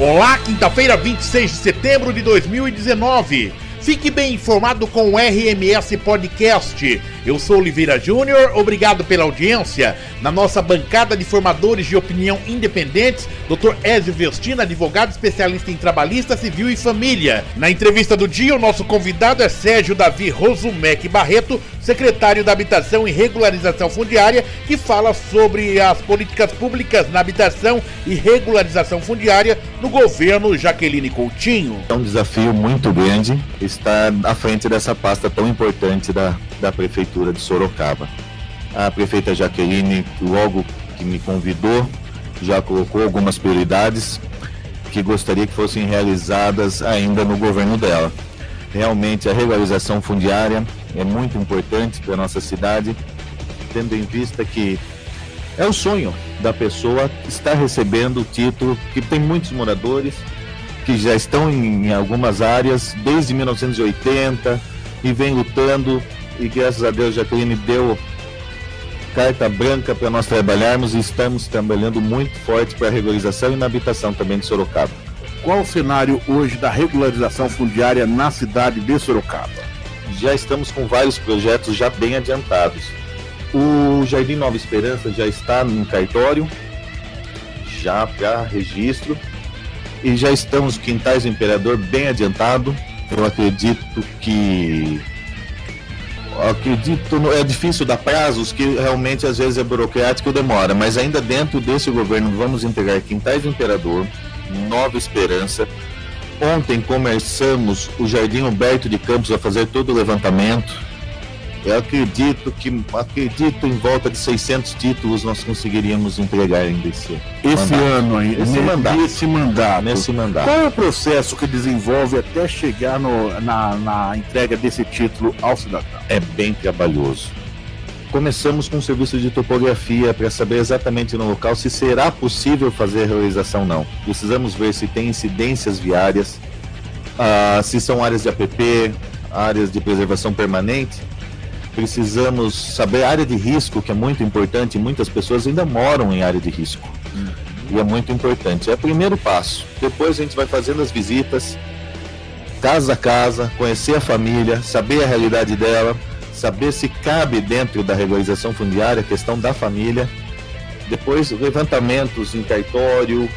Olá, quinta-feira, 26 de setembro de 2019. Fique bem informado com o RMS Podcast. Eu sou Oliveira Júnior, obrigado pela audiência. Na nossa bancada de formadores de opinião independentes, Dr. Ezio Vestina, advogado especialista em trabalhista, civil e família. Na entrevista do dia, o nosso convidado é Sérgio Davi Rosumec Barreto, secretário da Habitação e Regularização Fundiária, que fala sobre as políticas públicas na habitação e regularização fundiária no governo Jaqueline Coutinho. É um desafio muito grande estar à frente dessa pasta tão importante da, da Prefeitura de Sorocaba. A prefeita Jaqueline, logo que me convidou, já colocou algumas prioridades que gostaria que fossem realizadas ainda no governo dela. Realmente a regularização fundiária é muito importante para a nossa cidade, tendo em vista que é o sonho da pessoa estar recebendo o título, que tem muitos moradores que já estão em, algumas áreas desde 1980 e vem lutando e graças a Deus Jaqueline deu carta branca para nós trabalharmos e estamos trabalhando muito forte para a regularização e na habitação também de Sorocaba. Qual o cenário hoje da regularização fundiária na cidade de Sorocaba? Já estamos com vários projetos já bem adiantados. O Jardim Nova Esperança já está no cartório, já para registro, e já estamos Quintais do Imperador bem adiantado. Eu acredito que acredito, é difícil dar prazos, que realmente às vezes é burocrático e demora, mas ainda dentro desse governo vamos entregar Quintais do Imperador, Nova Esperança. Ontem começamos o Jardim Humberto de Campos a fazer todo o levantamento. Eu acredito que acredito em volta de 600 títulos nós conseguiríamos entregar ainda esse, esse ano ainda. Esse mandato. Nesse mandato. Nesse mandato. Qual é o processo que desenvolve até chegar no, na, na entrega desse título ao cidadão? É bem trabalhoso. Começamos com um serviço de topografia para saber exatamente no local se será possível fazer a realização ou não. Precisamos ver se tem incidências viárias, ah, se são áreas de APP, áreas de preservação permanente precisamos saber a área de risco, que é muito importante, muitas pessoas ainda moram em área de risco. Uhum. E é muito importante. É o primeiro passo. Depois a gente vai fazendo as visitas, casa a casa, conhecer a família, saber a realidade dela, saber se cabe dentro da regularização fundiária a questão da família. Depois, levantamentos em território,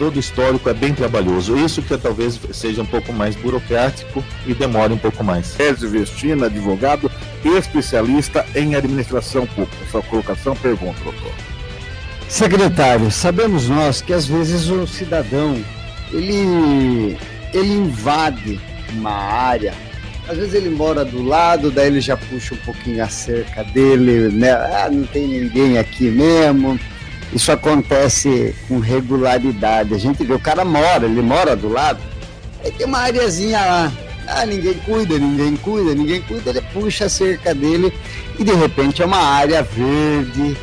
todo o histórico é bem trabalhoso. Isso que talvez seja um pouco mais burocrático e demore um pouco mais. Ezio Vestina, advogado especialista em administração pública. Sua colocação, pergunta, doutor. Secretário, sabemos nós que às vezes o cidadão ele, ele invade uma área, às vezes ele mora do lado, daí ele já puxa um pouquinho a cerca dele, né? Ah, não tem ninguém aqui mesmo isso acontece com regularidade. A gente vê, o cara mora, ele mora do lado, aí tem uma areazinha lá. Ah, ninguém cuida, ninguém cuida, ninguém cuida, ele puxa a cerca dele e de repente é uma área verde,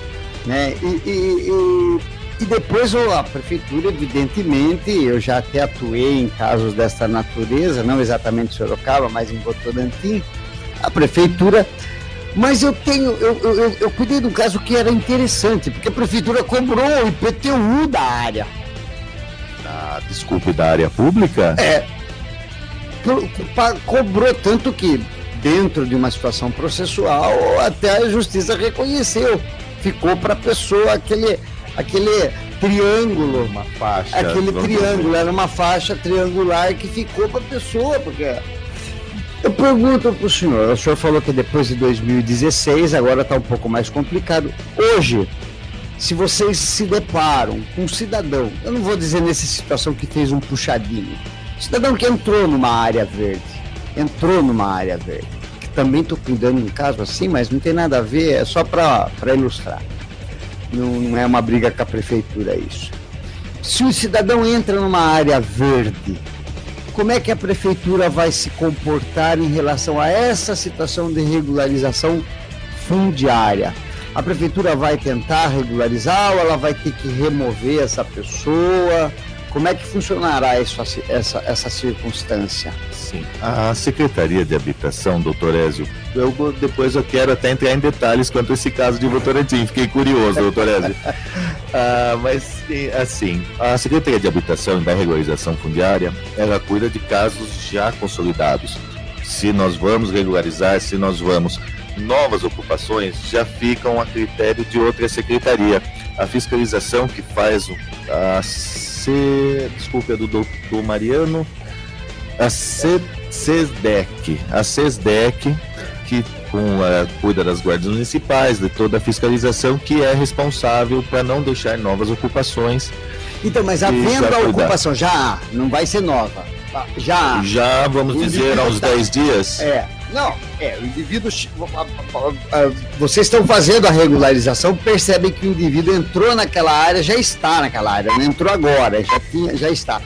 né? E, e, e, e depois a prefeitura, evidentemente, eu já até atuei em casos desta natureza, não exatamente em Sorocaba, mas em Votorantim, a prefeitura mas eu tenho, eu, eu, eu, cuidei de um caso que era interessante, porque a prefeitura cobrou o IPTU da área. Ah, desculpe, da área pública? É. Cobrou tanto que, dentro de uma situação processual, até a justiça reconheceu. Ficou para a pessoa aquele, aquele triângulo. Uma faixa. Aquele triângulo, era uma faixa triangular que ficou para a pessoa, porque eu pergunto para o senhor, o senhor falou que depois de 2016 agora está um pouco mais complicado. Hoje, se vocês se deparam com um cidadão, eu não vou dizer nessa situação que fez um puxadinho, cidadão que entrou numa área verde, entrou numa área verde, que também estou cuidando de um caso assim, mas não tem nada a ver, é só para ilustrar. Não, não é uma briga com a prefeitura isso. Se o cidadão entra numa área verde, como é que a prefeitura vai se comportar em relação a essa situação de regularização fundiária? A prefeitura vai tentar regularizar ou ela vai ter que remover essa pessoa? Como é que funcionará isso, essa, essa circunstância? Sim, a Secretaria de Habitação, doutor Ézio, eu, depois eu quero até entrar em detalhes quanto a esse caso de Votorantim, fiquei curioso, doutor Ézio. Ah, mas assim, a Secretaria de Habitação e da Regularização Fundiária, ela cuida de casos já consolidados. Se nós vamos regularizar, se nós vamos novas ocupações, já ficam a critério de outra secretaria. A fiscalização que faz a C, desculpa, é do doutor Mariano, a C, CESDEC, a CESDEC, que com a, cuida das guardas municipais, de toda a fiscalização, que é responsável para não deixar novas ocupações. Então, mas havendo a ocupação, já há, não vai ser nova. Já há. Já, vamos dizer, aos 10 tá... dias. É, não, é, o indivíduo. Vocês estão fazendo a regularização, percebem que o indivíduo entrou naquela área, já está naquela área, não entrou agora, já, tinha, já está.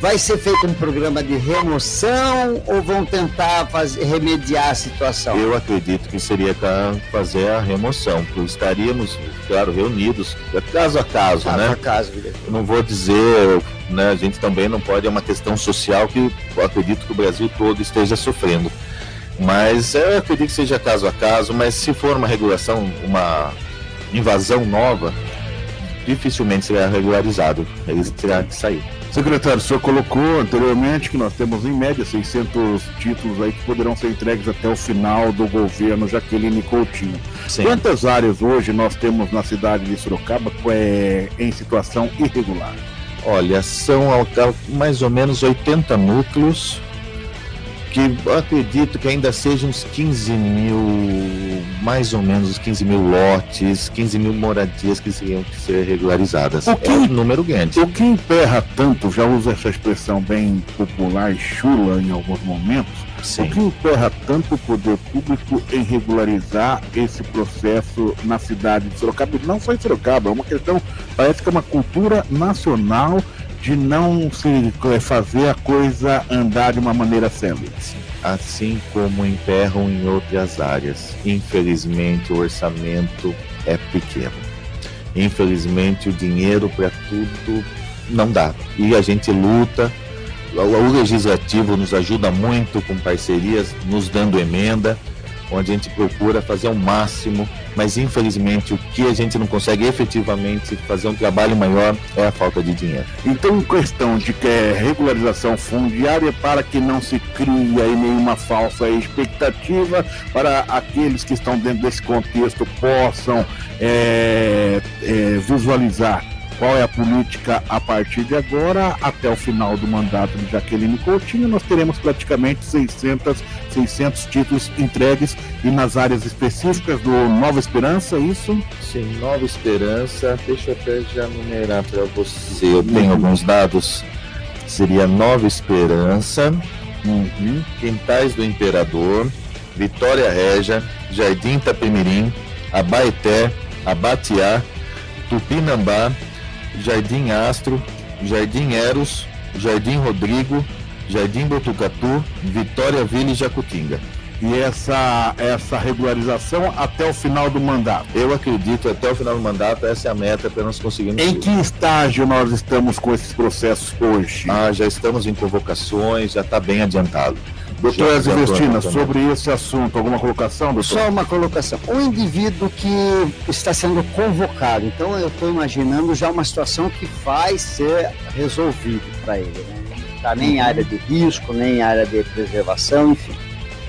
Vai ser feito um programa de remoção ou vão tentar fazer, remediar a situação? Eu acredito que seria fazer a remoção, porque estaríamos, claro, reunidos, caso a caso, caso né? A caso, Eu não vou dizer, né? A gente também não pode, é uma questão social que eu acredito que o Brasil todo esteja sofrendo. Mas eu acredito que seja caso a caso, mas se for uma regulação, uma invasão nova, dificilmente será regularizado. Ele terá que sair. Secretário, o senhor colocou anteriormente que nós temos em média 600 títulos aí que poderão ser entregues até o final do governo Jaqueline Coutinho. Sim. Quantas áreas hoje nós temos na cidade de Sorocaba é, em situação irregular? Olha, são mais ou menos 80 núcleos que acredito que ainda sejam uns 15 mil, mais ou menos uns 15 mil lotes, 15 mil moradias que seriam que ser regularizadas. O que, é um número grande. O que emperra tanto, já uso essa expressão bem popular e chula em alguns momentos, Sim. o que emperra tanto o poder público em regularizar esse processo na cidade de Sorocaba? Não só em Sorocaba, é uma questão, parece que é uma cultura nacional de não se é, fazer a coisa andar de uma maneira célere. Assim como emperram em outras áreas. Infelizmente, o orçamento é pequeno. Infelizmente, o dinheiro para tudo não dá. E a gente luta. O legislativo nos ajuda muito com parcerias, nos dando emenda onde a gente procura fazer o máximo, mas infelizmente o que a gente não consegue efetivamente fazer um trabalho maior é a falta de dinheiro. Então, questão de que é regularização fundiária para que não se crie aí nenhuma falsa expectativa para aqueles que estão dentro desse contexto possam é, é, visualizar qual é a política a partir de agora até o final do mandato de Jaqueline Coutinho. Nós teremos praticamente 600, 600 títulos entregues e nas áreas específicas do Nova Esperança, isso? Sim, Nova Esperança. Deixa eu até já numerar para você. Eu tenho alguns dados. Seria Nova Esperança, uhum. Quintais do Imperador, Vitória Régia, Jardim Itapemirim, Abaeté, Abatiá, Tupinambá, Jardim Astro, Jardim Eros, Jardim Rodrigo, Jardim Botucatu, Vitória Vila e Jacutinga. E essa, essa regularização até o final do mandato? Eu acredito até o final do mandato, essa é a meta para nós conseguirmos. Em que estágio nós estamos com esses processos hoje? Ah, já estamos em convocações, já está bem adiantado. Doutor Ezio sobre esse assunto, alguma colocação, doutor? Só uma colocação. Um indivíduo que está sendo convocado, então eu estou imaginando já uma situação que vai ser resolvida para ele. Né? Não está nem em área de risco, nem em área de preservação, enfim.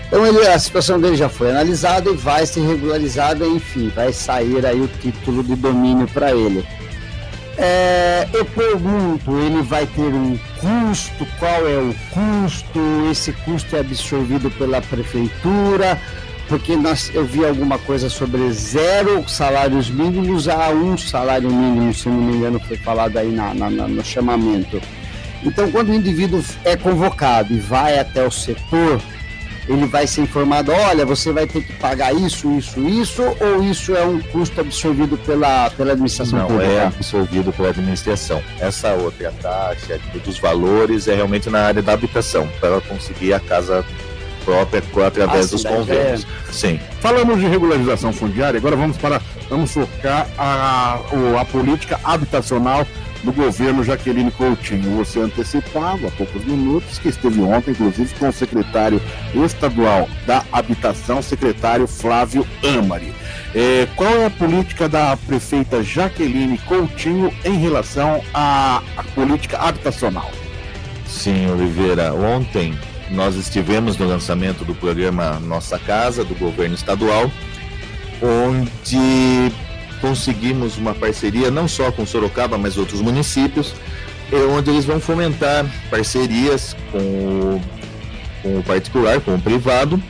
Então ele, a situação dele já foi analisada e vai ser regularizada, enfim, vai sair aí o título de domínio para ele. É, eu pergunto, ele vai ter um custo? Qual é o custo? Esse custo é absorvido pela prefeitura? Porque nós, eu vi alguma coisa sobre zero salários mínimos a um salário mínimo, se não me engano, foi falado aí na, na, no chamamento. Então, quando o indivíduo é convocado e vai até o setor, ele vai ser informado, olha, você vai ter que pagar isso, isso, isso, ou isso é um custo absorvido pela, pela administração Não, pública? é absorvido pela administração. Essa outra taxa dos valores é realmente na área da habitação, para conseguir a casa própria através ah, dos convênios. É... Sim. Falamos de regularização fundiária, agora vamos para vamos focar a, a política habitacional do governo Jaqueline Coutinho. Você antecipava há poucos minutos que esteve ontem, inclusive, com o secretário estadual da Habitação, secretário Flávio Amari. É, qual é a política da prefeita Jaqueline Coutinho em relação à, à política habitacional? Sim, Oliveira. Ontem nós estivemos no lançamento do programa Nossa Casa, do governo estadual, onde conseguimos uma parceria não só com Sorocaba, mas outros municípios, onde eles vão fomentar parcerias com o, com o particular, com o privado,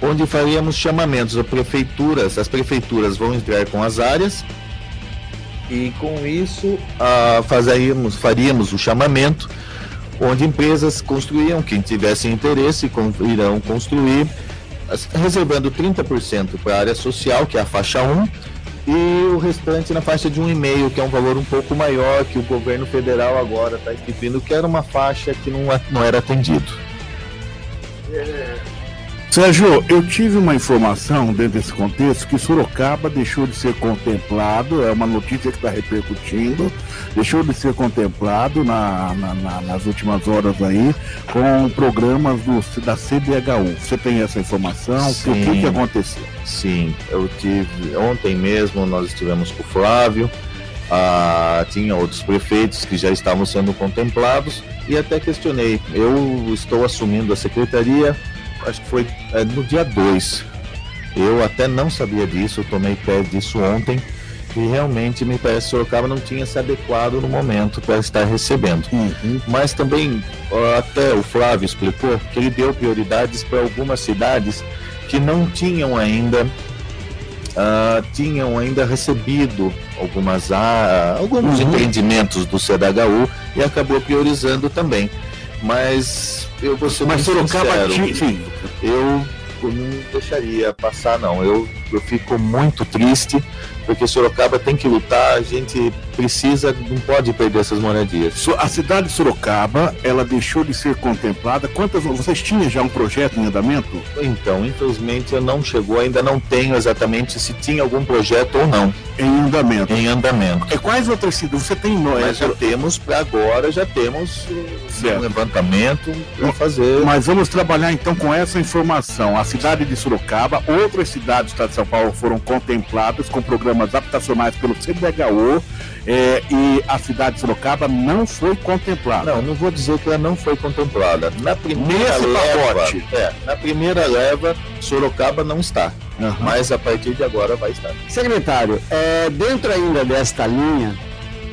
onde faríamos chamamentos. A prefeituras, as prefeituras vão entrar com as áreas e com isso ah, faríamos, faríamos o chamamento onde empresas construíam, quem tivesse interesse irão construir, reservando 30% para a área social, que é a faixa 1, e o restante na faixa de 1,5, que é um valor um pouco maior que o governo federal agora está instituindo, que era uma faixa que não, não era atendido. É Sérgio, eu tive uma informação dentro desse contexto que Sorocaba deixou de ser contemplado, é uma notícia que está repercutindo, deixou de ser contemplado na, na, na, nas últimas horas aí com programas do, da CDHU. Você tem essa informação? Sim, o que, que aconteceu? Sim, eu tive. Ontem mesmo nós estivemos com o Flávio, ah, tinha outros prefeitos que já estavam sendo contemplados e até questionei. Eu estou assumindo a secretaria acho que foi é, no dia 2. Eu até não sabia disso, eu tomei pé disso ontem e realmente me parece que Sorocaba não tinha se adequado no momento para estar recebendo. Uhum. Mas também, até o Flávio explicou que ele deu prioridades para algumas cidades que não tinham ainda uh, tinham ainda recebido algumas uh, alguns uhum. empreendimentos do CDHU e acabou priorizando também. Mas eu vou ser Mas Sorocaba tinha, sim. Eu não deixaria passar, não. Eu, eu fico muito triste porque Sorocaba tem que lutar, a gente precisa, não pode perder essas moradias. A cidade de Sorocaba, ela deixou de ser contemplada. Quantas vocês tinham já um projeto em andamento? Então, infelizmente, eu não chegou, ainda não tenho exatamente se tinha algum projeto ou não. Em andamento. Em andamento. É quais outras cidades? Você tem nós? Mas já temos para agora, já temos certo. um levantamento para fazer. Mas vamos trabalhar então com essa informação. A cidade de Sorocaba, outras cidades do estado de São Paulo foram contempladas com programas programas habitacionais pelo CDHU é, e a cidade de Sorocaba não foi contemplada. Não, não vou dizer que ela não foi contemplada. Na primeira Nesse leva, pacote. É, na primeira leva, Sorocaba não está. Uhum. Mas a partir de agora vai estar. Secretário, é, dentro ainda desta linha,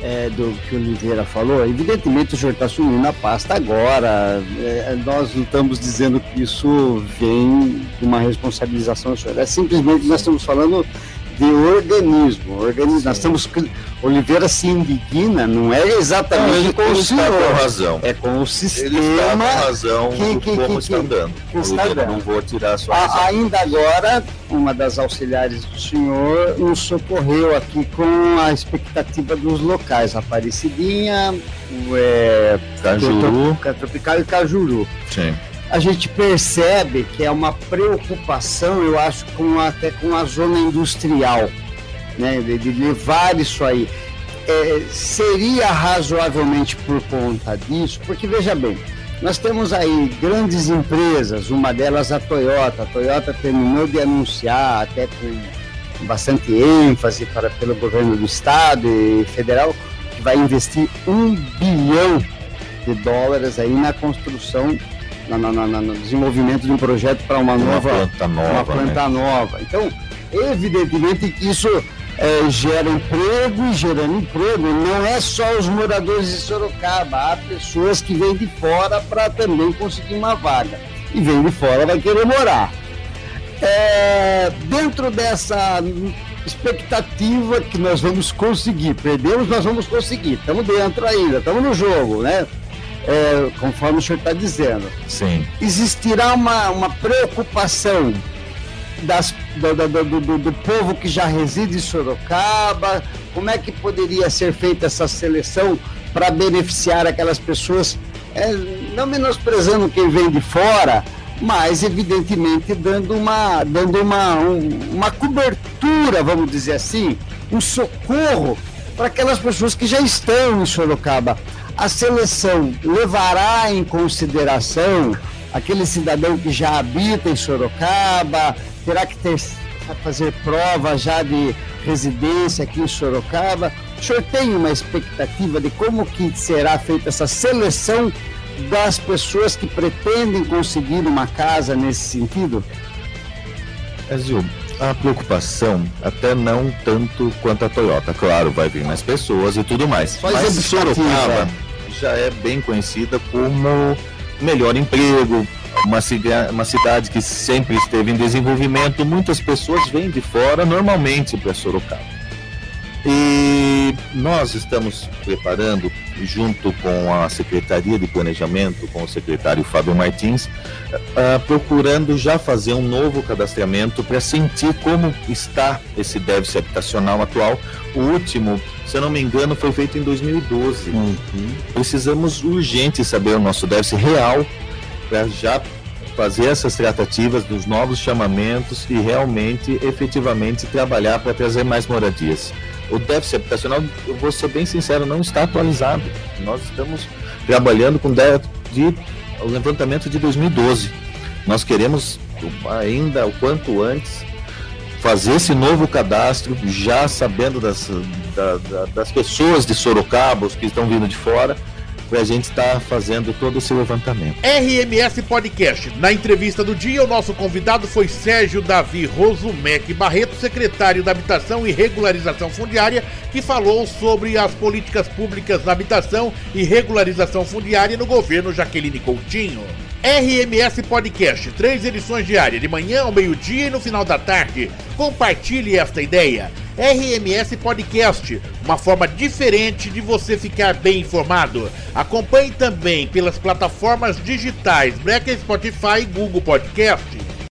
é, do que o Oliveira falou, evidentemente o senhor está assumindo a pasta agora. É, nós não estamos dizendo que isso vem de uma responsabilização do senhor. É simplesmente nós estamos falando de organismo. organismo. Nós estamos. Oliveira se indigna, não é exatamente não, com o senhor. Razão. É com o sistema. Ele está com razão que, que, como que, está andando. Que está dando. Não vou tirar a sua razão. Ainda agora, uma das auxiliares do senhor nos socorreu aqui com a expectativa dos locais. Aparecidinha, é, Cajuru. Tropical e Cajuru. Sim a gente percebe que é uma preocupação, eu acho, com até com a zona industrial, né, de, de levar isso aí. É, seria razoavelmente por conta disso, porque veja bem, nós temos aí grandes empresas, uma delas a Toyota. A Toyota terminou de anunciar, até com bastante ênfase para, pelo governo do estado e federal, que vai investir um bilhão de dólares aí na construção na, na, na, no desenvolvimento de um projeto para uma, uma nova planta nova. Uma planta né? nova. Então, evidentemente que isso é, gera emprego e gerando emprego não é só os moradores de Sorocaba, há pessoas que vêm de fora para também conseguir uma vaga. E vem de fora vai querer morar. É, dentro dessa expectativa que nós vamos conseguir, perdemos, nós vamos conseguir, estamos dentro ainda, estamos no jogo, né? É, conforme o senhor está dizendo. Sim. Existirá uma, uma preocupação das, do, do, do, do, povo que já reside em Sorocaba? Como é que poderia ser feita essa seleção para beneficiar aquelas pessoas, é, não menosprezando quem vem de fora, mas evidentemente dando uma, dando uma, um, uma cobertura, vamos dizer assim, um socorro para aquelas pessoas que já estão em Sorocaba. A seleção levará em consideração aquele cidadão que já habita em Sorocaba, terá que ter, fazer prova já de residência aqui em Sorocaba. O senhor tem uma expectativa de como que será feita essa seleção das pessoas que pretendem conseguir uma casa nesse sentido? Brasil, a preocupação até não tanto quanto a Toyota. Claro, vai vir mais pessoas e tudo mais. Faz Mas Sorocaba já é bem conhecida como melhor emprego, uma, uma cidade que sempre esteve em desenvolvimento. Muitas pessoas vêm de fora normalmente para Sorocaba. E nós estamos preparando, junto com a Secretaria de Planejamento, com o secretário Fábio Martins, uh, procurando já fazer um novo cadastramento para sentir como está esse déficit habitacional atual. O último, se eu não me engano, foi feito em 2012. Uhum. Precisamos urgente saber o nosso déficit real para já fazer essas tratativas dos novos chamamentos e realmente, efetivamente, trabalhar para trazer mais moradias o déficit habitacional, eu vou ser bem sincero, não está atualizado. Nós estamos trabalhando com de, o levantamento de 2012. Nós queremos ainda o quanto antes fazer esse novo cadastro, já sabendo das, da, da, das pessoas de Sorocaba, os que estão vindo de fora, para a gente estar tá fazendo todo esse levantamento. RMS Podcast. Na entrevista do dia, o nosso convidado foi Sérgio Davi Rosumec Barreto, secretário da Habitação e Regularização Fundiária, que falou sobre as políticas públicas na habitação e regularização fundiária no governo Jaqueline Coutinho. RMS Podcast, três edições diárias, de manhã ao meio-dia e no final da tarde. Compartilhe esta ideia. RMS Podcast, uma forma diferente de você ficar bem informado. Acompanhe também pelas plataformas digitais Black Spotify e Google Podcast.